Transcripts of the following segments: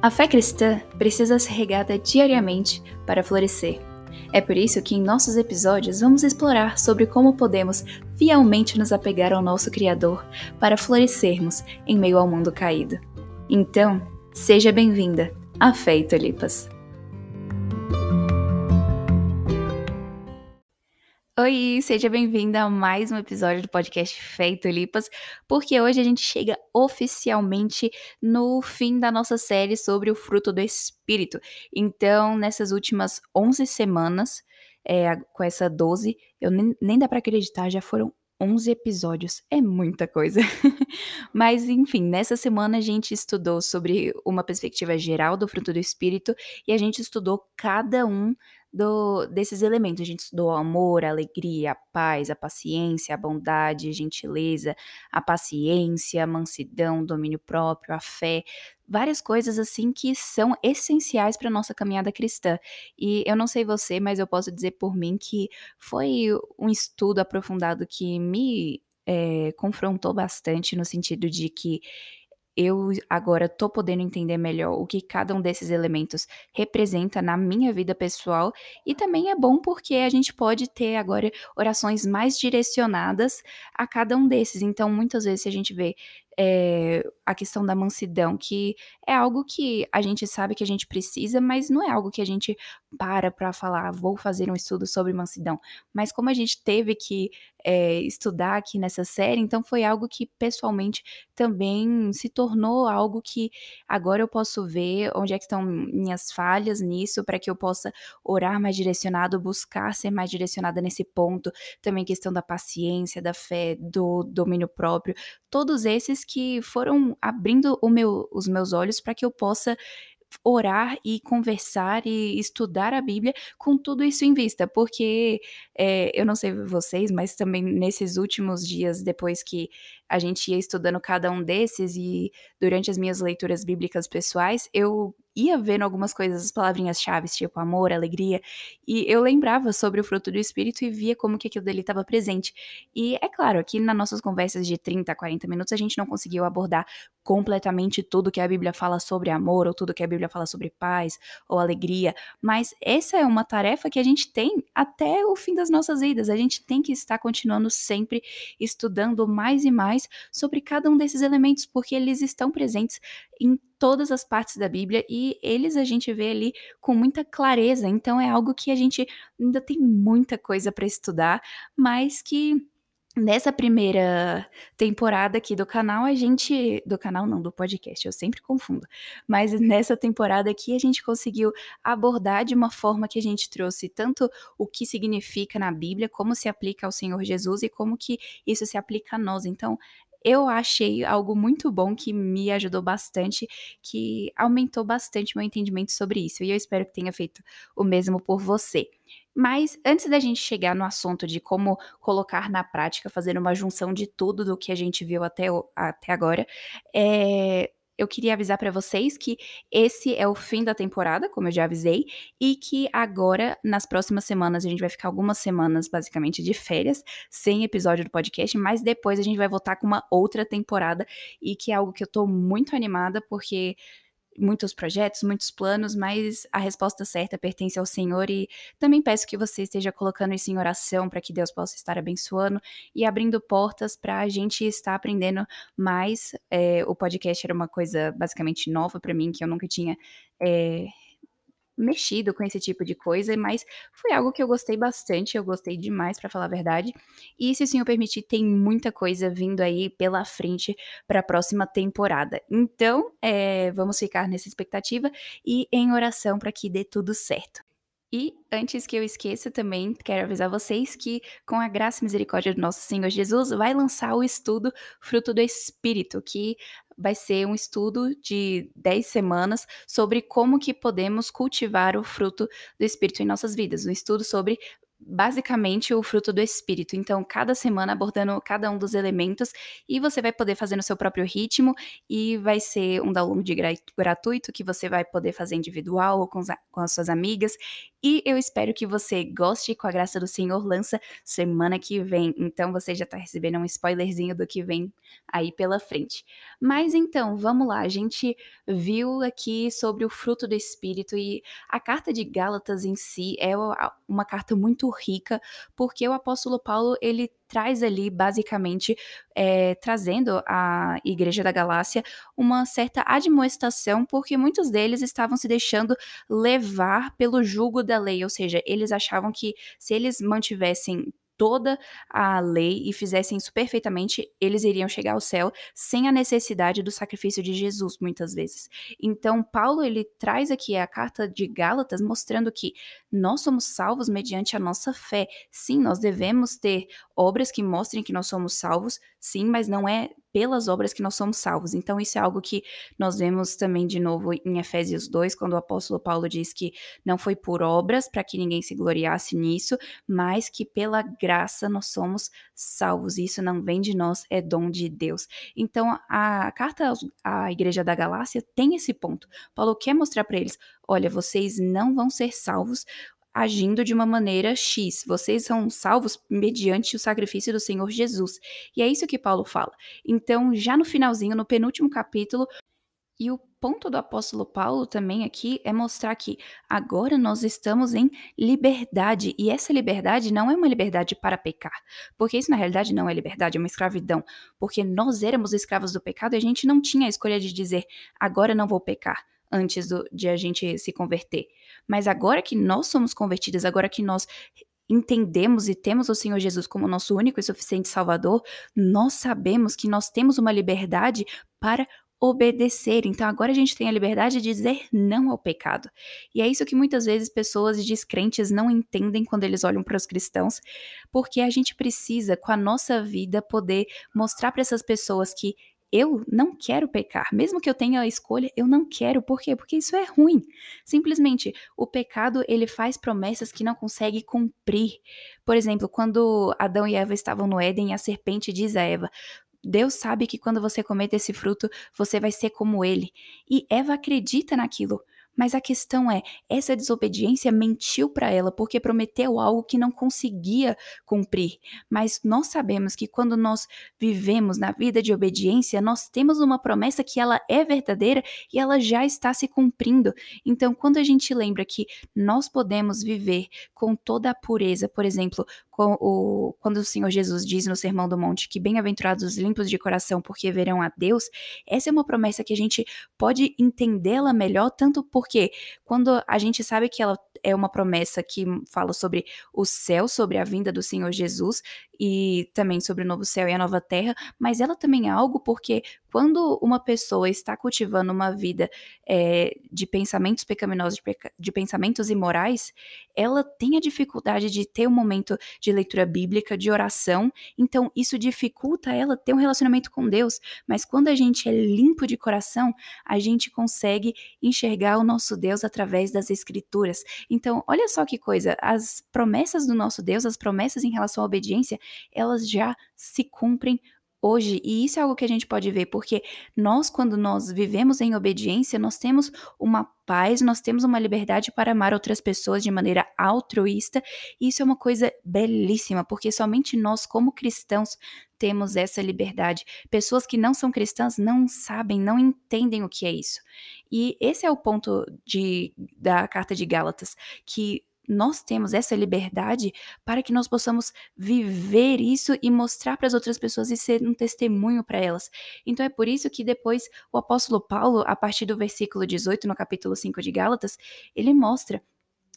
A fé cristã precisa ser regada diariamente para florescer. É por isso que em nossos episódios vamos explorar sobre como podemos fielmente nos apegar ao nosso Criador para florescermos em meio ao mundo caído. Então, seja bem-vinda à Fé e Tulipas. Oi, seja bem-vinda a mais um episódio do podcast Feito Lipas, porque hoje a gente chega oficialmente no fim da nossa série sobre o fruto do Espírito. Então, nessas últimas 11 semanas, é, com essa 12, eu nem, nem dá para acreditar, já foram 11 episódios, é muita coisa. Mas, enfim, nessa semana a gente estudou sobre uma perspectiva geral do fruto do Espírito e a gente estudou cada um do, desses elementos. A gente estudou o amor, a alegria, a paz, a paciência, a bondade, a gentileza, a paciência, a mansidão, o domínio próprio, a fé, várias coisas assim que são essenciais para nossa caminhada cristã. E eu não sei você, mas eu posso dizer por mim que foi um estudo aprofundado que me é, confrontou bastante no sentido de que eu agora tô podendo entender melhor o que cada um desses elementos representa na minha vida pessoal e também é bom porque a gente pode ter agora orações mais direcionadas a cada um desses. Então, muitas vezes se a gente vê é, a questão da mansidão, que é algo que a gente sabe que a gente precisa, mas não é algo que a gente para para falar, vou fazer um estudo sobre mansidão. Mas como a gente teve que é, estudar aqui nessa série, então foi algo que pessoalmente também se tornou algo que agora eu posso ver onde é que estão minhas falhas nisso, para que eu possa orar mais direcionado, buscar ser mais direcionada nesse ponto. Também questão da paciência, da fé, do domínio próprio, todos esses que foram abrindo meu, os meus olhos para que eu possa orar e conversar e estudar a Bíblia com tudo isso em vista, porque é, eu não sei vocês, mas também nesses últimos dias, depois que a gente ia estudando cada um desses e durante as minhas leituras bíblicas pessoais, eu ia vendo algumas coisas, as palavrinhas-chave, tipo amor, alegria, e eu lembrava sobre o fruto do Espírito e via como que aquilo dele estava presente. E é claro, aqui nas nossas conversas de 30 a 40 minutos, a gente não conseguiu abordar completamente tudo que a Bíblia fala sobre amor, ou tudo que a Bíblia fala sobre paz ou alegria, mas essa é uma tarefa que a gente tem até o fim das nossas vidas. A gente tem que estar continuando sempre estudando mais e mais sobre cada um desses elementos, porque eles estão presentes em todas as partes da Bíblia e eles a gente vê ali com muita clareza. Então é algo que a gente ainda tem muita coisa para estudar, mas que Nessa primeira temporada aqui do canal, a gente. Do canal não, do podcast, eu sempre confundo. Mas nessa temporada aqui, a gente conseguiu abordar de uma forma que a gente trouxe tanto o que significa na Bíblia, como se aplica ao Senhor Jesus e como que isso se aplica a nós. Então, eu achei algo muito bom que me ajudou bastante, que aumentou bastante meu entendimento sobre isso. E eu espero que tenha feito o mesmo por você. Mas antes da gente chegar no assunto de como colocar na prática, fazer uma junção de tudo do que a gente viu até, até agora, é, eu queria avisar para vocês que esse é o fim da temporada, como eu já avisei, e que agora, nas próximas semanas, a gente vai ficar algumas semanas basicamente de férias, sem episódio do podcast, mas depois a gente vai voltar com uma outra temporada e que é algo que eu tô muito animada porque muitos projetos, muitos planos, mas a resposta certa pertence ao Senhor e também peço que você esteja colocando isso em oração para que Deus possa estar abençoando e abrindo portas para a gente estar aprendendo mais. É, o podcast era uma coisa basicamente nova para mim, que eu nunca tinha é, mexido com esse tipo de coisa, mas foi algo que eu gostei bastante, eu gostei demais, para falar a verdade. E se o senhor permitir, tem muita coisa vindo aí pela frente para a próxima temporada. Então, é, vamos ficar nessa expectativa e em oração para que dê tudo certo. E antes que eu esqueça também, quero avisar vocês que, com a graça e misericórdia do nosso Senhor Jesus, vai lançar o estudo Fruto do Espírito, que vai ser um estudo de 10 semanas sobre como que podemos cultivar o fruto do Espírito em nossas vidas. Um estudo sobre basicamente o fruto do espírito. Então, cada semana abordando cada um dos elementos e você vai poder fazer no seu próprio ritmo e vai ser um download gratuito que você vai poder fazer individual ou com, com as suas amigas. E eu espero que você goste com a graça do Senhor lança semana que vem. Então você já tá recebendo um spoilerzinho do que vem aí pela frente. Mas então, vamos lá. A gente viu aqui sobre o fruto do espírito e a carta de Gálatas em si é uma carta muito rica, porque o apóstolo Paulo, ele traz ali, basicamente, é, trazendo à Igreja da Galácia uma certa admoestação, porque muitos deles estavam se deixando levar pelo jugo da lei, ou seja, eles achavam que se eles mantivessem toda a lei e fizessem isso perfeitamente, eles iriam chegar ao céu sem a necessidade do sacrifício de Jesus, muitas vezes. Então, Paulo ele traz aqui a carta de Gálatas mostrando que nós somos salvos mediante a nossa fé. Sim, nós devemos ter obras que mostrem que nós somos salvos, sim, mas não é pelas obras que nós somos salvos. Então, isso é algo que nós vemos também de novo em Efésios 2, quando o apóstolo Paulo diz que não foi por obras para que ninguém se gloriasse nisso, mas que pela graça nós somos salvos. Isso não vem de nós, é dom de Deus. Então, a carta à Igreja da Galácia tem esse ponto. Paulo quer mostrar para eles: olha, vocês não vão ser salvos agindo de uma maneira X. Vocês são salvos mediante o sacrifício do Senhor Jesus. E é isso que Paulo fala. Então, já no finalzinho, no penúltimo capítulo, e o ponto do apóstolo Paulo também aqui é mostrar que agora nós estamos em liberdade, e essa liberdade não é uma liberdade para pecar, porque isso na realidade não é liberdade, é uma escravidão, porque nós éramos escravos do pecado e a gente não tinha a escolha de dizer agora não vou pecar antes do, de a gente se converter. Mas agora que nós somos convertidos, agora que nós entendemos e temos o Senhor Jesus como nosso único e suficiente Salvador, nós sabemos que nós temos uma liberdade para obedecer. Então agora a gente tem a liberdade de dizer não ao pecado. E é isso que muitas vezes pessoas descrentes não entendem quando eles olham para os cristãos, porque a gente precisa, com a nossa vida, poder mostrar para essas pessoas que eu não quero pecar. Mesmo que eu tenha a escolha, eu não quero. Por quê? Porque isso é ruim. Simplesmente, o pecado, ele faz promessas que não consegue cumprir. Por exemplo, quando Adão e Eva estavam no Éden, a serpente diz a Eva: Deus sabe que quando você comer desse fruto, você vai ser como ele. E Eva acredita naquilo. Mas a questão é, essa desobediência mentiu para ela porque prometeu algo que não conseguia cumprir. Mas nós sabemos que quando nós vivemos na vida de obediência, nós temos uma promessa que ela é verdadeira e ela já está se cumprindo. Então, quando a gente lembra que nós podemos viver com toda a pureza, por exemplo, o, quando o Senhor Jesus diz no Sermão do Monte que bem-aventurados os limpos de coração, porque verão a Deus, essa é uma promessa que a gente pode entendê-la melhor, tanto porque quando a gente sabe que ela é uma promessa que fala sobre o céu, sobre a vinda do Senhor Jesus e também sobre o novo céu e a nova terra, mas ela também é algo porque quando uma pessoa está cultivando uma vida é, de pensamentos pecaminosos, de, peca de, pensamentos imorais, ela tem a dificuldade de ter um momento de leitura bíblica, de oração, então isso dificulta ela ter um relacionamento com Deus. Mas quando a gente é limpo de coração, a gente consegue enxergar o nosso Deus através das Escrituras. Então, olha só que coisa, as promessas do nosso Deus, as promessas em relação à obediência, elas já se cumprem hoje. E isso é algo que a gente pode ver, porque nós, quando nós vivemos em obediência, nós temos uma paz, nós temos uma liberdade para amar outras pessoas de maneira altruísta. E isso é uma coisa belíssima, porque somente nós, como cristãos, temos essa liberdade. Pessoas que não são cristãs não sabem, não entendem o que é isso. E esse é o ponto de, da carta de Gálatas, que nós temos essa liberdade para que nós possamos viver isso e mostrar para as outras pessoas e ser um testemunho para elas. Então é por isso que depois o apóstolo Paulo, a partir do versículo 18, no capítulo 5 de Gálatas, ele mostra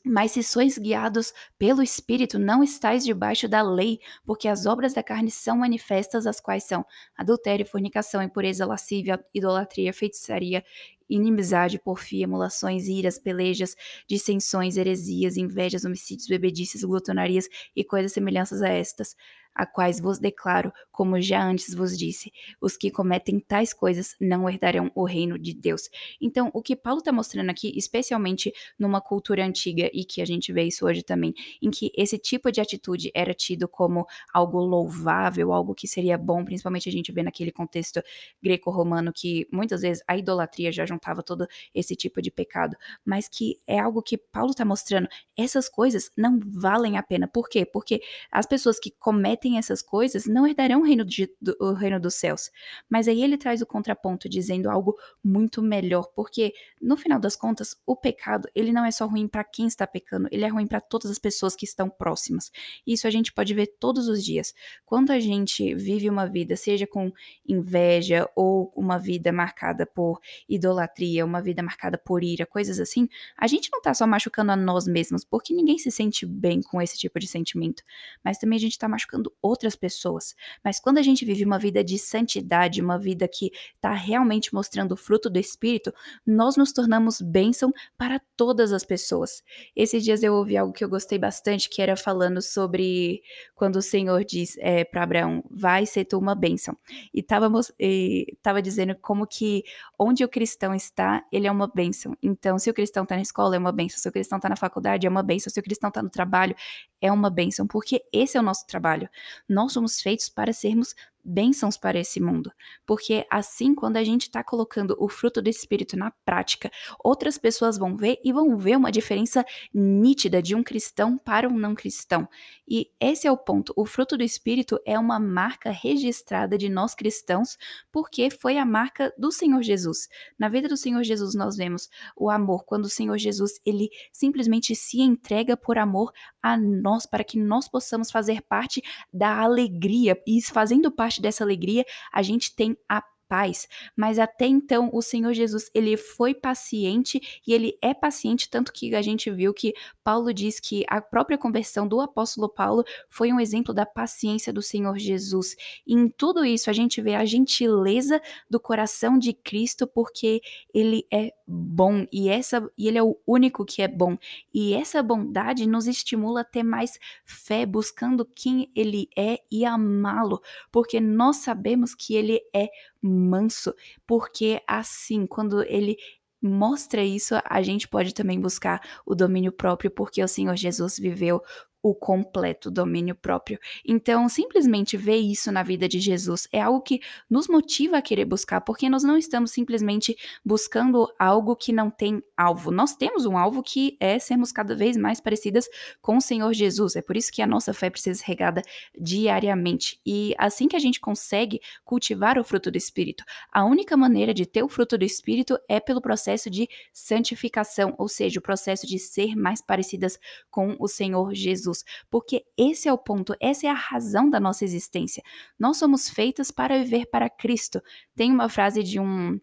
mas se sois guiados pelo Espírito, não estáis debaixo da lei, porque as obras da carne são manifestas, as quais são adultério, fornicação, impureza, lascívia, idolatria, feitiçaria, inimizade, porfia, emulações, iras, pelejas, dissensões, heresias, invejas, homicídios, bebedices, glutonarias e coisas semelhantes a estas a quais vos declaro, como já antes vos disse, os que cometem tais coisas não herdarão o reino de Deus. Então, o que Paulo está mostrando aqui, especialmente numa cultura antiga e que a gente vê isso hoje também, em que esse tipo de atitude era tido como algo louvável, algo que seria bom, principalmente a gente vê naquele contexto greco-romano que muitas vezes a idolatria já juntava todo esse tipo de pecado, mas que é algo que Paulo está mostrando, essas coisas não valem a pena. Por quê? Porque as pessoas que cometem essas coisas não herdarão o reino, de, do, o reino dos céus. Mas aí ele traz o contraponto dizendo algo muito melhor, porque no final das contas, o pecado, ele não é só ruim para quem está pecando, ele é ruim para todas as pessoas que estão próximas. Isso a gente pode ver todos os dias. Quando a gente vive uma vida, seja com inveja ou uma vida marcada por idolatria, uma vida marcada por ira, coisas assim, a gente não tá só machucando a nós mesmos, porque ninguém se sente bem com esse tipo de sentimento, mas também a gente tá machucando outras pessoas. Mas quando a gente vive uma vida de santidade, uma vida que tá realmente mostrando o fruto do Espírito, nós nos tornamos bênção para todas as pessoas. Esses dias eu ouvi algo que eu gostei bastante, que era falando sobre quando o Senhor diz é, para Abraão, vai ser tu uma bênção. E tava, e tava dizendo como que onde o cristão está, ele é uma bênção. Então, se o cristão está na escola, é uma bênção. Se o cristão está na faculdade, é uma bênção. Se o cristão está no trabalho, é uma bênção, porque esse é o nosso trabalho. Nós somos feitos para sermos bênçãos para esse mundo. Porque assim, quando a gente está colocando o fruto do Espírito na prática, outras pessoas vão ver e vão ver uma diferença nítida de um cristão para um não cristão. E esse é o ponto. O fruto do Espírito é uma marca registrada de nós cristãos, porque foi a marca do Senhor Jesus. Na vida do Senhor Jesus, nós vemos o amor, quando o Senhor Jesus ele simplesmente se entrega por amor a nós, para que nós possamos fazer parte da alegria. E fazendo parte parte dessa alegria, a gente tem a paz. Mas até então, o Senhor Jesus, ele foi paciente e ele é paciente, tanto que a gente viu que Paulo diz que a própria conversão do apóstolo Paulo foi um exemplo da paciência do Senhor Jesus. E em tudo isso, a gente vê a gentileza do coração de Cristo, porque ele é bom e essa e ele é o único que é bom. E essa bondade nos estimula a ter mais fé, buscando quem ele é e amá-lo, porque nós sabemos que ele é manso, porque assim, quando ele mostra isso, a gente pode também buscar o domínio próprio, porque o Senhor Jesus viveu o completo domínio próprio. Então, simplesmente ver isso na vida de Jesus é algo que nos motiva a querer buscar, porque nós não estamos simplesmente buscando algo que não tem alvo. Nós temos um alvo que é sermos cada vez mais parecidas com o Senhor Jesus. É por isso que a nossa fé precisa ser regada diariamente. E assim que a gente consegue cultivar o fruto do Espírito, a única maneira de ter o fruto do Espírito é pelo processo de santificação, ou seja, o processo de ser mais parecidas com o Senhor Jesus. Jesus, porque esse é o ponto, essa é a razão da nossa existência. Nós somos feitas para viver para Cristo. Tem uma frase de um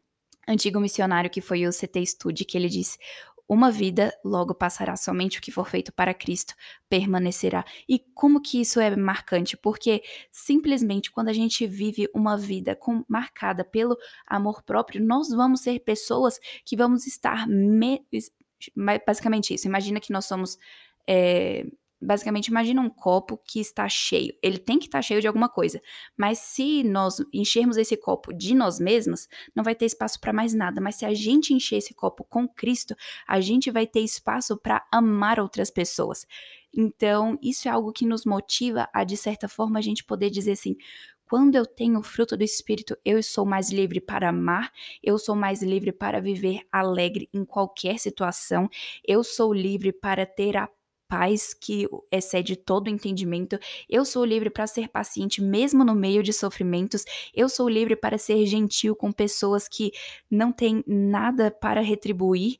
antigo missionário que foi o CT Study que ele disse: uma vida logo passará, somente o que for feito para Cristo permanecerá. E como que isso é marcante? Porque simplesmente quando a gente vive uma vida com, marcada pelo amor próprio, nós vamos ser pessoas que vamos estar. Me, basicamente isso. Imagina que nós somos. É, basicamente imagina um copo que está cheio. Ele tem que estar cheio de alguma coisa, mas se nós enchermos esse copo de nós mesmos, não vai ter espaço para mais nada. Mas se a gente encher esse copo com Cristo, a gente vai ter espaço para amar outras pessoas. Então, isso é algo que nos motiva a, de certa forma, a gente poder dizer assim: quando eu tenho o fruto do Espírito, eu sou mais livre para amar, eu sou mais livre para viver alegre em qualquer situação, eu sou livre para ter a paz que excede todo entendimento. Eu sou livre para ser paciente mesmo no meio de sofrimentos. Eu sou livre para ser gentil com pessoas que não têm nada para retribuir.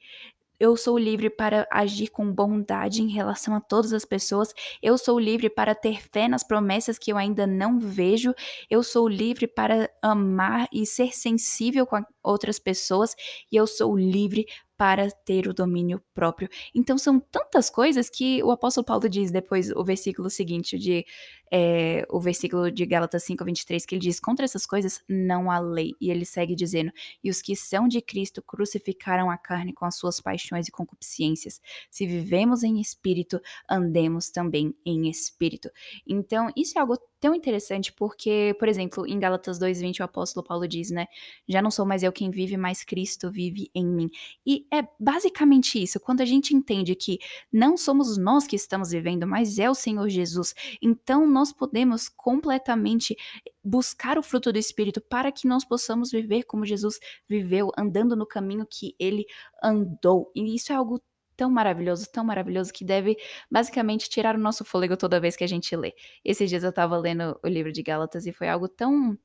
Eu sou livre para agir com bondade em relação a todas as pessoas. Eu sou livre para ter fé nas promessas que eu ainda não vejo. Eu sou livre para amar e ser sensível com outras pessoas. E eu sou livre para ter o domínio próprio. Então são tantas coisas que o apóstolo Paulo diz depois o versículo seguinte de é, o versículo de Gálatas 5, 23, que ele diz: Contra essas coisas não há lei. E ele segue dizendo: E os que são de Cristo crucificaram a carne com as suas paixões e concupiscências. Se vivemos em espírito, andemos também em espírito. Então, isso é algo tão interessante porque, por exemplo, em Gálatas 2:20 o apóstolo Paulo diz, né, já não sou mais eu quem vive, mas Cristo vive em mim. E é basicamente isso, quando a gente entende que não somos nós que estamos vivendo, mas é o Senhor Jesus. Então nós podemos completamente buscar o fruto do espírito para que nós possamos viver como Jesus viveu, andando no caminho que ele andou. E isso é algo tão maravilhoso, tão maravilhoso, que deve basicamente tirar o nosso fôlego toda vez que a gente lê. Esses dias eu tava lendo o livro de Gálatas e foi algo tão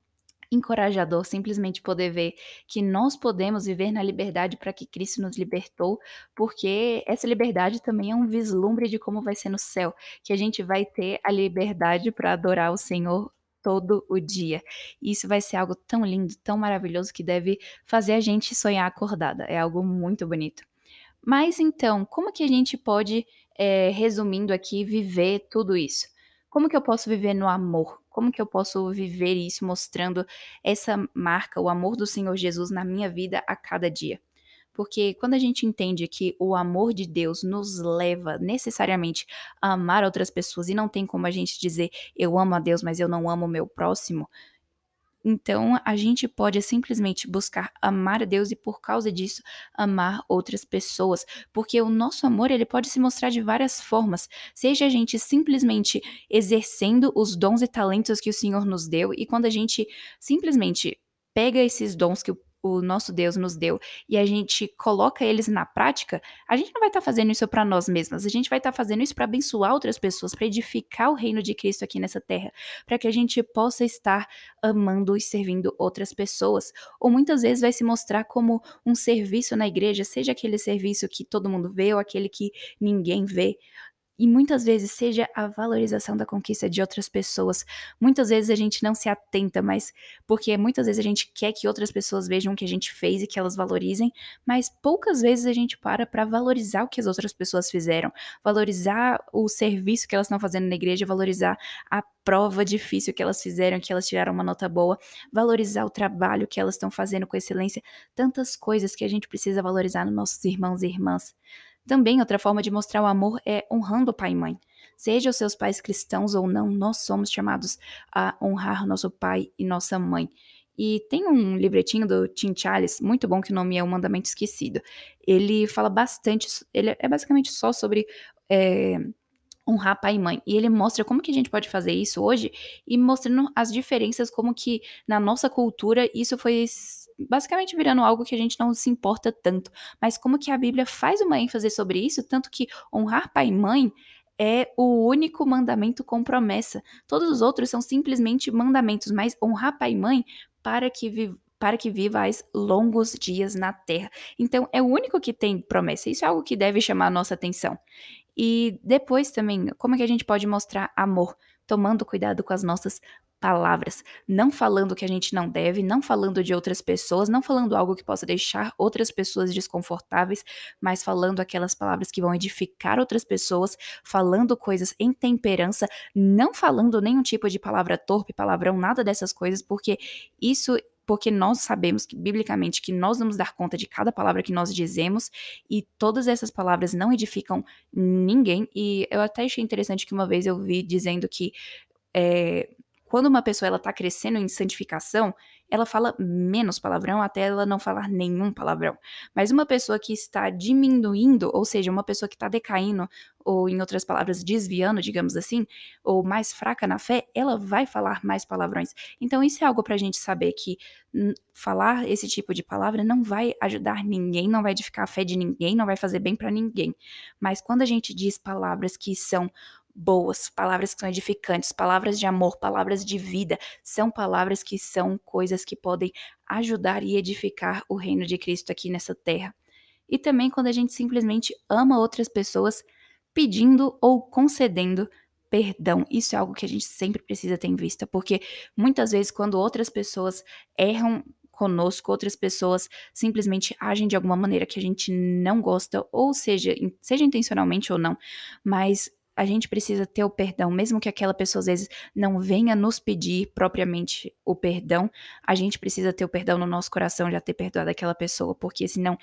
encorajador simplesmente poder ver que nós podemos viver na liberdade para que Cristo nos libertou, porque essa liberdade também é um vislumbre de como vai ser no céu, que a gente vai ter a liberdade para adorar o Senhor todo o dia. Isso vai ser algo tão lindo, tão maravilhoso que deve fazer a gente sonhar acordada. É algo muito bonito. Mas então, como que a gente pode, é, resumindo aqui, viver tudo isso? Como que eu posso viver no amor? Como que eu posso viver isso mostrando essa marca, o amor do Senhor Jesus na minha vida a cada dia? Porque quando a gente entende que o amor de Deus nos leva necessariamente a amar outras pessoas e não tem como a gente dizer eu amo a Deus, mas eu não amo o meu próximo, então, a gente pode simplesmente buscar amar a Deus e por causa disso amar outras pessoas, porque o nosso amor ele pode se mostrar de várias formas, seja a gente simplesmente exercendo os dons e talentos que o Senhor nos deu e quando a gente simplesmente pega esses dons que o o nosso Deus nos deu e a gente coloca eles na prática, a gente não vai estar tá fazendo isso para nós mesmas, a gente vai estar tá fazendo isso para abençoar outras pessoas, para edificar o reino de Cristo aqui nessa terra, para que a gente possa estar amando e servindo outras pessoas. Ou muitas vezes vai se mostrar como um serviço na igreja, seja aquele serviço que todo mundo vê ou aquele que ninguém vê e muitas vezes seja a valorização da conquista de outras pessoas. Muitas vezes a gente não se atenta, mas porque muitas vezes a gente quer que outras pessoas vejam o que a gente fez e que elas valorizem, mas poucas vezes a gente para para valorizar o que as outras pessoas fizeram, valorizar o serviço que elas estão fazendo na igreja, valorizar a prova difícil que elas fizeram, que elas tiraram uma nota boa, valorizar o trabalho que elas estão fazendo com excelência, tantas coisas que a gente precisa valorizar nos nossos irmãos e irmãs. Também outra forma de mostrar o amor é honrando o pai e mãe. Seja os seus pais cristãos ou não, nós somos chamados a honrar nosso pai e nossa mãe. E tem um livretinho do Tim Charles, muito bom, que o nome é O Mandamento Esquecido. Ele fala bastante, ele é basicamente só sobre é, honrar pai e mãe. E ele mostra como que a gente pode fazer isso hoje e mostrando as diferenças, como que na nossa cultura isso foi basicamente virando algo que a gente não se importa tanto. Mas como que a Bíblia faz uma ênfase sobre isso, tanto que honrar pai e mãe é o único mandamento com promessa. Todos os outros são simplesmente mandamentos, mas honrar pai e mãe para que para que vivais longos dias na terra. Então, é o único que tem promessa. Isso é algo que deve chamar a nossa atenção. E depois também, como é que a gente pode mostrar amor? Tomando cuidado com as nossas palavras, não falando que a gente não deve, não falando de outras pessoas, não falando algo que possa deixar outras pessoas desconfortáveis, mas falando aquelas palavras que vão edificar outras pessoas, falando coisas em temperança, não falando nenhum tipo de palavra torpe, palavrão, nada dessas coisas, porque isso porque nós sabemos que biblicamente que nós vamos dar conta de cada palavra que nós dizemos e todas essas palavras não edificam ninguém. E eu até achei interessante que uma vez eu vi dizendo que é, quando uma pessoa ela está crescendo em santificação, ela fala menos palavrão até ela não falar nenhum palavrão. Mas uma pessoa que está diminuindo, ou seja, uma pessoa que está decaindo, ou em outras palavras, desviando, digamos assim, ou mais fraca na fé, ela vai falar mais palavrões. Então, isso é algo para a gente saber que falar esse tipo de palavra não vai ajudar ninguém, não vai edificar a fé de ninguém, não vai fazer bem para ninguém. Mas quando a gente diz palavras que são boas, palavras que são edificantes, palavras de amor, palavras de vida, são palavras que são coisas que podem ajudar e edificar o reino de Cristo aqui nessa terra. E também quando a gente simplesmente ama outras pessoas pedindo ou concedendo perdão. Isso é algo que a gente sempre precisa ter em vista, porque muitas vezes quando outras pessoas erram conosco, outras pessoas simplesmente agem de alguma maneira que a gente não gosta, ou seja, seja intencionalmente ou não, mas a gente precisa ter o perdão, mesmo que aquela pessoa às vezes não venha nos pedir propriamente o perdão, a gente precisa ter o perdão no nosso coração, já ter perdoado aquela pessoa, porque senão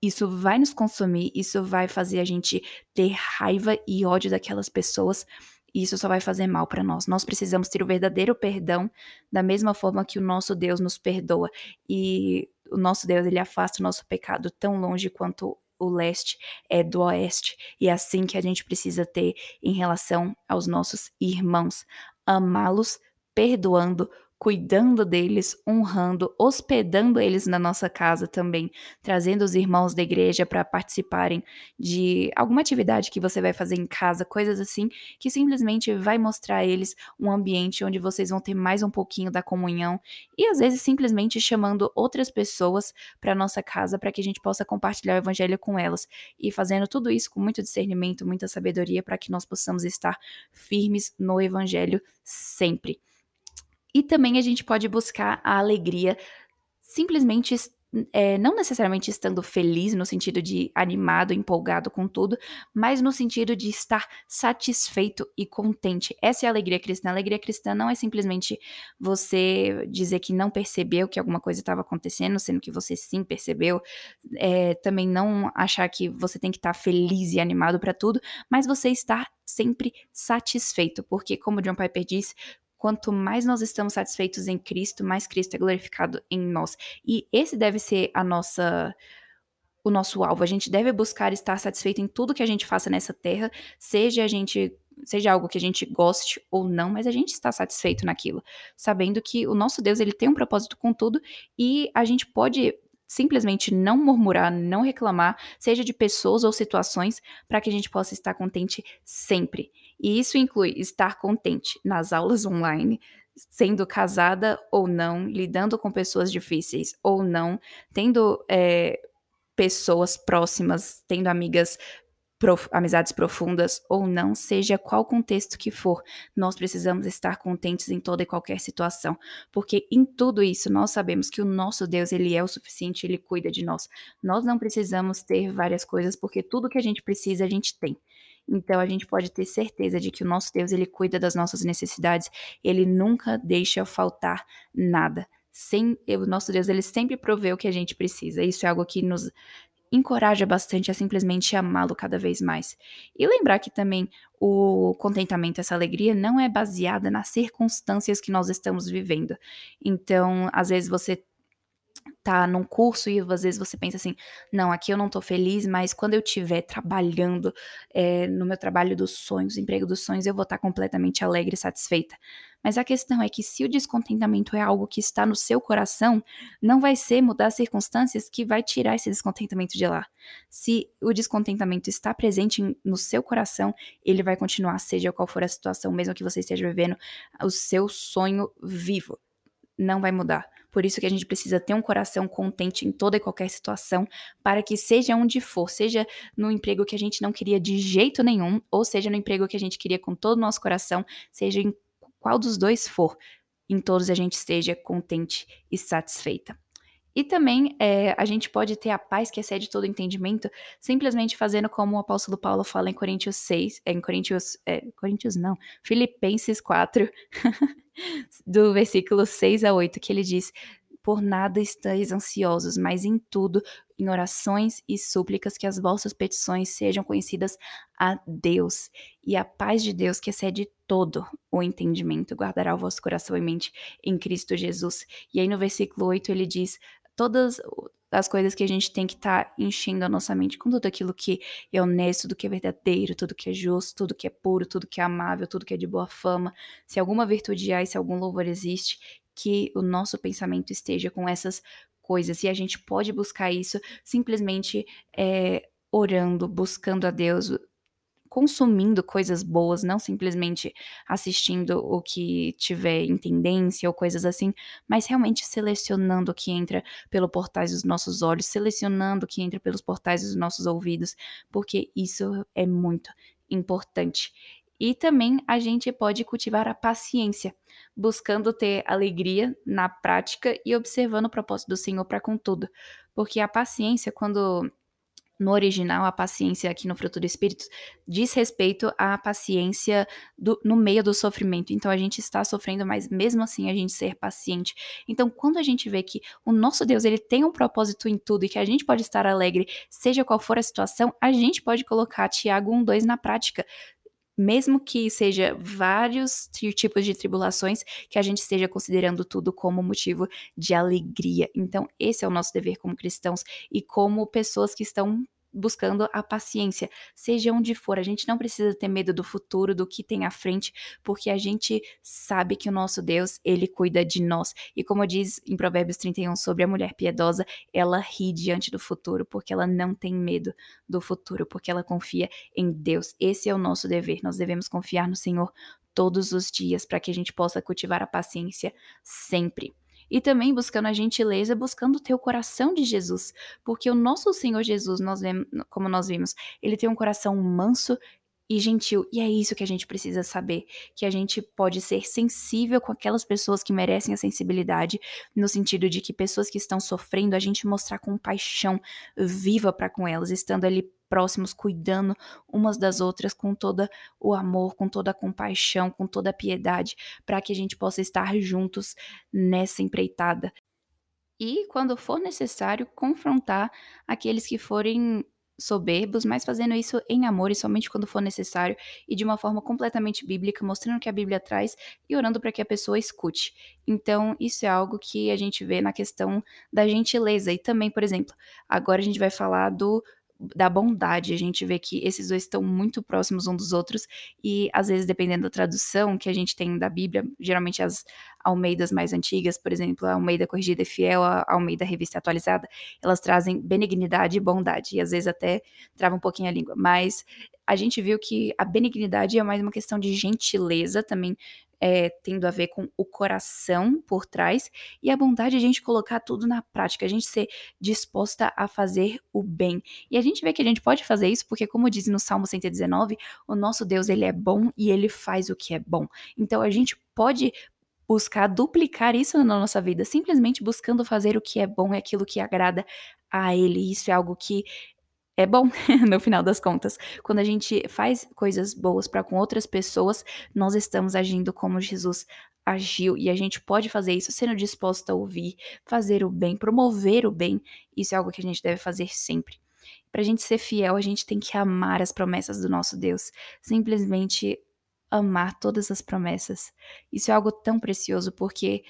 isso vai nos consumir, isso vai fazer a gente ter raiva e ódio daquelas pessoas. E isso só vai fazer mal para nós. Nós precisamos ter o verdadeiro perdão, da mesma forma que o nosso Deus nos perdoa. E o nosso Deus, ele afasta o nosso pecado tão longe quanto o leste é do oeste. E é assim que a gente precisa ter em relação aos nossos irmãos. Amá-los, perdoando, cuidando deles, honrando, hospedando eles na nossa casa também, trazendo os irmãos da igreja para participarem de alguma atividade que você vai fazer em casa, coisas assim, que simplesmente vai mostrar a eles um ambiente onde vocês vão ter mais um pouquinho da comunhão e às vezes simplesmente chamando outras pessoas para nossa casa para que a gente possa compartilhar o evangelho com elas e fazendo tudo isso com muito discernimento, muita sabedoria para que nós possamos estar firmes no evangelho sempre. E também a gente pode buscar a alegria simplesmente é, não necessariamente estando feliz no sentido de animado, empolgado com tudo, mas no sentido de estar satisfeito e contente. Essa é a alegria cristã. A alegria cristã não é simplesmente você dizer que não percebeu que alguma coisa estava acontecendo, sendo que você sim percebeu. É, também não achar que você tem que estar feliz e animado para tudo, mas você estar sempre satisfeito, porque como John Piper diz, quanto mais nós estamos satisfeitos em Cristo, mais Cristo é glorificado em nós. E esse deve ser a nossa o nosso alvo. A gente deve buscar estar satisfeito em tudo que a gente faça nessa terra, seja a gente seja algo que a gente goste ou não, mas a gente está satisfeito naquilo, sabendo que o nosso Deus ele tem um propósito com tudo e a gente pode simplesmente não murmurar, não reclamar, seja de pessoas ou situações, para que a gente possa estar contente sempre. E isso inclui estar contente nas aulas online, sendo casada ou não, lidando com pessoas difíceis ou não, tendo é, pessoas próximas, tendo amigas prof, amizades profundas ou não, seja qual contexto que for, nós precisamos estar contentes em toda e qualquer situação, porque em tudo isso nós sabemos que o nosso Deus, ele é o suficiente, ele cuida de nós. Nós não precisamos ter várias coisas, porque tudo que a gente precisa, a gente tem. Então a gente pode ter certeza de que o nosso Deus, ele cuida das nossas necessidades, ele nunca deixa faltar nada. Sem, o nosso Deus, ele sempre provê o que a gente precisa. Isso é algo que nos encoraja bastante a simplesmente amá-lo cada vez mais. E lembrar que também o contentamento, essa alegria, não é baseada nas circunstâncias que nós estamos vivendo. Então, às vezes você tá num curso e às vezes você pensa assim, não, aqui eu não tô feliz, mas quando eu estiver trabalhando é, no meu trabalho dos sonhos, emprego dos sonhos, eu vou estar tá completamente alegre e satisfeita. Mas a questão é que se o descontentamento é algo que está no seu coração, não vai ser mudar as circunstâncias que vai tirar esse descontentamento de lá. Se o descontentamento está presente no seu coração, ele vai continuar, seja qual for a situação, mesmo que você esteja vivendo o seu sonho vivo. Não vai mudar. Por isso que a gente precisa ter um coração contente em toda e qualquer situação, para que seja onde for, seja no emprego que a gente não queria de jeito nenhum, ou seja no emprego que a gente queria com todo o nosso coração, seja em qual dos dois for, em todos a gente esteja contente e satisfeita. E também é, a gente pode ter a paz que excede todo entendimento, simplesmente fazendo como o apóstolo Paulo fala em Coríntios 6, é, em Coríntios, é, Coríntios não, Filipenses 4, do versículo 6 a 8, que ele diz: por nada estáis ansiosos, mas em tudo, em orações e súplicas, que as vossas petições sejam conhecidas a Deus. E a paz de Deus, que excede todo o entendimento, guardará o vosso coração e mente em Cristo Jesus. E aí no versículo 8 ele diz: todas as coisas que a gente tem que estar tá enchendo a nossa mente com tudo aquilo que é honesto, tudo que é verdadeiro, tudo que é justo, tudo que é puro, tudo que é amável, tudo que é de boa fama. Se alguma virtude há e se algum louvor existe, que o nosso pensamento esteja com essas coisas. E a gente pode buscar isso simplesmente é, orando, buscando a Deus, consumindo coisas boas, não simplesmente assistindo o que tiver em tendência ou coisas assim, mas realmente selecionando o que entra pelo portais dos nossos olhos, selecionando o que entra pelos portais dos nossos ouvidos, porque isso é muito importante. E também a gente pode cultivar a paciência, buscando ter alegria na prática e observando o propósito do Senhor para com tudo. Porque a paciência, quando no original, a paciência aqui no fruto do Espírito diz respeito à paciência do, no meio do sofrimento. Então a gente está sofrendo, mas mesmo assim a gente ser paciente. Então quando a gente vê que o nosso Deus ele tem um propósito em tudo e que a gente pode estar alegre, seja qual for a situação, a gente pode colocar Tiago 1:2 na prática mesmo que seja vários tipos de tribulações, que a gente esteja considerando tudo como motivo de alegria. Então, esse é o nosso dever como cristãos e como pessoas que estão buscando a paciência, seja onde for. A gente não precisa ter medo do futuro, do que tem à frente, porque a gente sabe que o nosso Deus, ele cuida de nós. E como diz em Provérbios 31 sobre a mulher piedosa, ela ri diante do futuro, porque ela não tem medo do futuro, porque ela confia em Deus. Esse é o nosso dever. Nós devemos confiar no Senhor todos os dias para que a gente possa cultivar a paciência sempre e também buscando a gentileza, buscando ter o coração de Jesus, porque o nosso Senhor Jesus, nós vemos, como nós vimos, ele tem um coração manso e gentil. E é isso que a gente precisa saber, que a gente pode ser sensível com aquelas pessoas que merecem a sensibilidade, no sentido de que pessoas que estão sofrendo, a gente mostrar compaixão viva para com elas, estando ali próximos, cuidando umas das outras com todo o amor, com toda a compaixão, com toda a piedade, para que a gente possa estar juntos nessa empreitada. E, quando for necessário, confrontar aqueles que forem soberbos, mas fazendo isso em amor e somente quando for necessário e de uma forma completamente bíblica, mostrando o que a Bíblia traz e orando para que a pessoa escute. Então, isso é algo que a gente vê na questão da gentileza e também, por exemplo, agora a gente vai falar do da bondade. A gente vê que esses dois estão muito próximos um dos outros e às vezes dependendo da tradução que a gente tem da Bíblia, geralmente as Almeidas mais antigas, por exemplo, a Almeida Corrigida e Fiel, a Almeida Revista Atualizada, elas trazem benignidade e bondade e às vezes até trava um pouquinho a língua, mas a gente viu que a benignidade é mais uma questão de gentileza, também é, tendo a ver com o coração por trás, e a bondade é a gente colocar tudo na prática, a gente ser disposta a fazer o bem. E a gente vê que a gente pode fazer isso porque, como diz no Salmo 119, o nosso Deus ele é bom e ele faz o que é bom. Então a gente pode buscar duplicar isso na nossa vida, simplesmente buscando fazer o que é bom, é aquilo que agrada a ele. Isso é algo que é bom no final das contas. Quando a gente faz coisas boas para com outras pessoas, nós estamos agindo como Jesus agiu e a gente pode fazer isso sendo disposto a ouvir, fazer o bem, promover o bem. Isso é algo que a gente deve fazer sempre. Para a gente ser fiel, a gente tem que amar as promessas do nosso Deus, simplesmente amar todas as promessas. Isso é algo tão precioso porque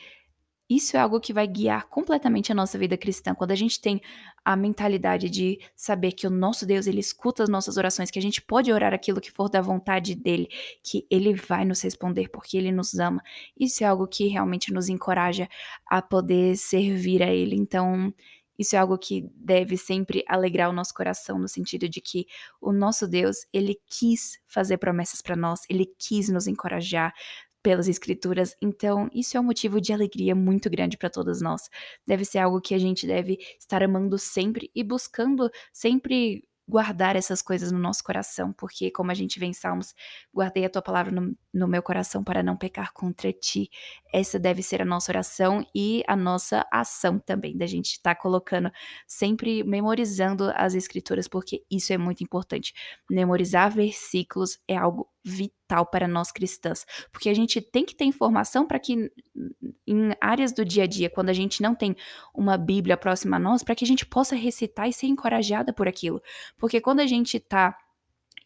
isso é algo que vai guiar completamente a nossa vida cristã. Quando a gente tem a mentalidade de saber que o nosso Deus, ele escuta as nossas orações, que a gente pode orar aquilo que for da vontade dele, que ele vai nos responder porque ele nos ama. Isso é algo que realmente nos encoraja a poder servir a ele. Então, isso é algo que deve sempre alegrar o nosso coração, no sentido de que o nosso Deus, ele quis fazer promessas para nós, ele quis nos encorajar, pelas escrituras. Então, isso é um motivo de alegria muito grande para todos nós. Deve ser algo que a gente deve estar amando sempre e buscando sempre guardar essas coisas no nosso coração, porque, como a gente vê em Salmos, guardei a tua palavra no, no, meu coração para não pecar contra ti. Essa deve ser a nossa oração e a nossa ação também, da gente estar tá colocando, sempre memorizando as escrituras, porque isso é muito importante. Memorizar versículos é algo vital para nós cristãs, porque a gente tem que ter informação para que em áreas do dia a dia, quando a gente não tem uma Bíblia próxima a nós, para que a gente possa recitar e ser encorajada por aquilo. Porque quando a gente está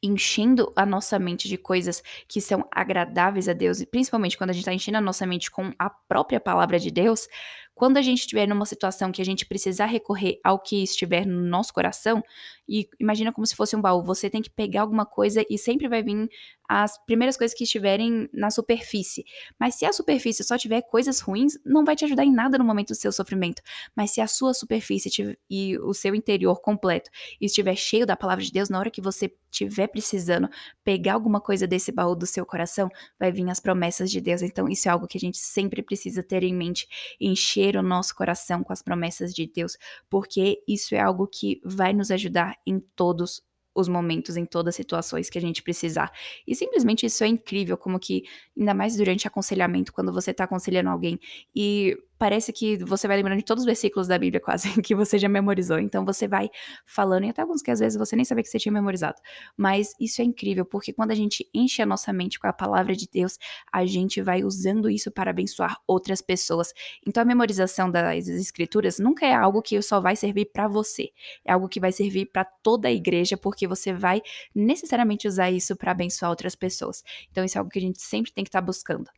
enchendo a nossa mente de coisas que são agradáveis a Deus, e principalmente quando a gente está enchendo a nossa mente com a própria palavra de Deus, quando a gente estiver numa situação que a gente precisar recorrer ao que estiver no nosso coração, e imagina como se fosse um baú, você tem que pegar alguma coisa e sempre vai vir as primeiras coisas que estiverem na superfície. Mas se a superfície só tiver coisas ruins, não vai te ajudar em nada no momento do seu sofrimento. Mas se a sua superfície e o seu interior completo estiver cheio da palavra de Deus, na hora que você estiver precisando pegar alguma coisa desse baú do seu coração, vai vir as promessas de Deus. Então, isso é algo que a gente sempre precisa ter em mente, encher encher o nosso coração com as promessas de Deus, porque isso é algo que vai nos ajudar em todos os momentos, em todas as situações que a gente precisar. E simplesmente isso é incrível, como que, ainda mais durante aconselhamento, quando você está aconselhando alguém e parece que você vai lembrando de todos os versículos da Bíblia quase que você já memorizou. Então você vai falando, e até alguns que às vezes você nem sabia que você tinha memorizado. Mas isso é incrível, porque quando a gente enche a nossa mente com a palavra de Deus, a gente vai usando isso para abençoar outras pessoas. Então a memorização das escrituras nunca é algo que só vai servir para você. É algo que vai servir para toda a igreja, porque você vai necessariamente usar isso para abençoar outras pessoas. Então isso é algo que a gente sempre tem que estar tá buscando.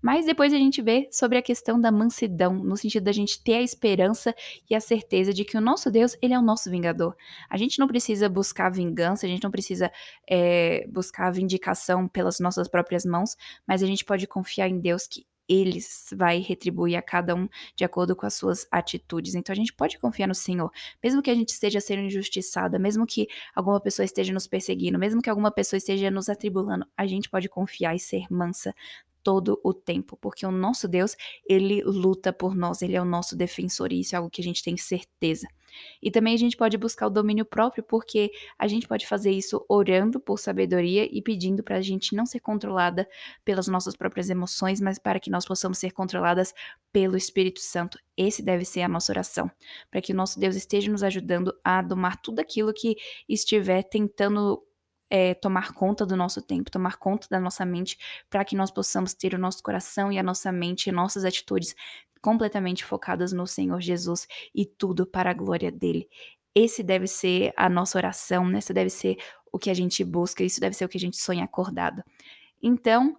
Mas depois a gente vê sobre a questão da mansidão, no sentido da gente ter a esperança e a certeza de que o nosso Deus, ele é o nosso vingador. A gente não precisa buscar vingança, a gente não precisa é, buscar vindicação pelas nossas próprias mãos, mas a gente pode confiar em Deus que ele vai retribuir a cada um de acordo com as suas atitudes. Então a gente pode confiar no Senhor, mesmo que a gente esteja sendo injustiçada, mesmo que alguma pessoa esteja nos perseguindo, mesmo que alguma pessoa esteja nos atribulando, a gente pode confiar e ser mansa todo o tempo, porque o nosso Deus, ele luta por nós, ele é o nosso defensor, e isso é algo que a gente tem certeza. E também a gente pode buscar o domínio próprio, porque a gente pode fazer isso orando por sabedoria e pedindo para a gente não ser controlada pelas nossas próprias emoções, mas para que nós possamos ser controladas pelo Espírito Santo. Esse deve ser a nossa oração, para que o nosso Deus esteja nos ajudando a domar tudo aquilo que estiver tentando é, tomar conta do nosso tempo, tomar conta da nossa mente, para que nós possamos ter o nosso coração e a nossa mente e nossas atitudes completamente focadas no Senhor Jesus e tudo para a glória dele. Esse deve ser a nossa oração, né? Deve ser o que a gente busca, isso deve ser o que a gente sonha acordado. Então,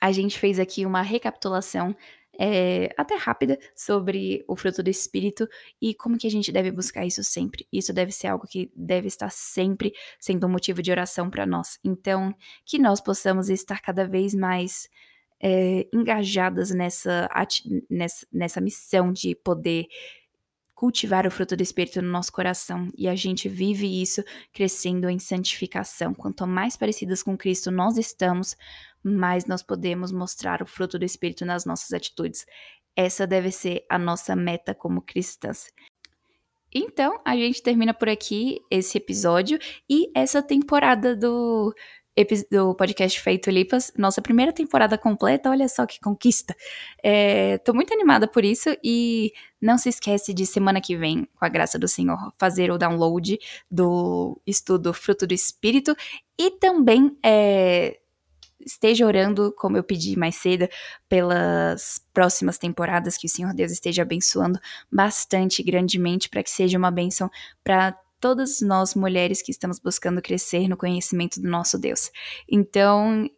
a gente fez aqui uma recapitulação é, até rápida sobre o fruto do espírito e como que a gente deve buscar isso sempre. Isso deve ser algo que deve estar sempre sendo um motivo de oração para nós. Então, que nós possamos estar cada vez mais é, engajadas nessa, nessa, nessa missão de poder cultivar o fruto do Espírito no nosso coração e a gente vive isso crescendo em santificação. Quanto mais parecidas com Cristo nós estamos, mais nós podemos mostrar o fruto do Espírito nas nossas atitudes. Essa deve ser a nossa meta como cristãs. Então, a gente termina por aqui esse episódio e essa temporada do do podcast Feito Lipas, nossa primeira temporada completa, olha só que conquista. É, tô muito animada por isso e não se esquece de semana que vem, com a graça do Senhor, fazer o download do estudo Fruto do Espírito e também é, esteja orando, como eu pedi mais cedo, pelas próximas temporadas, que o Senhor Deus esteja abençoando bastante, grandemente, para que seja uma bênção para todas nós mulheres que estamos buscando crescer no conhecimento do nosso Deus. Então,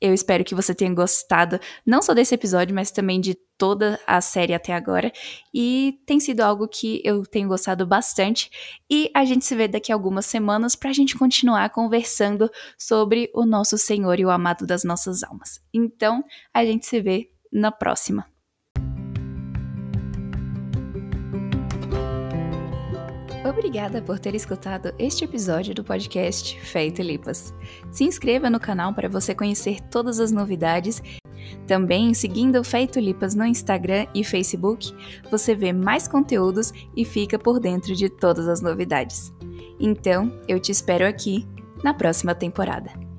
eu espero que você tenha gostado, não só desse episódio, mas também de toda a série até agora. E tem sido algo que eu tenho gostado bastante. E a gente se vê daqui a algumas semanas para a gente continuar conversando sobre o nosso Senhor e o amado das nossas almas. Então, a gente se vê na próxima. Obrigada por ter escutado este episódio do podcast Feito Lipas. Se inscreva no canal para você conhecer todas as novidades. Também, seguindo o Feito Lipas no Instagram e Facebook, você vê mais conteúdos e fica por dentro de todas as novidades. Então, eu te espero aqui na próxima temporada.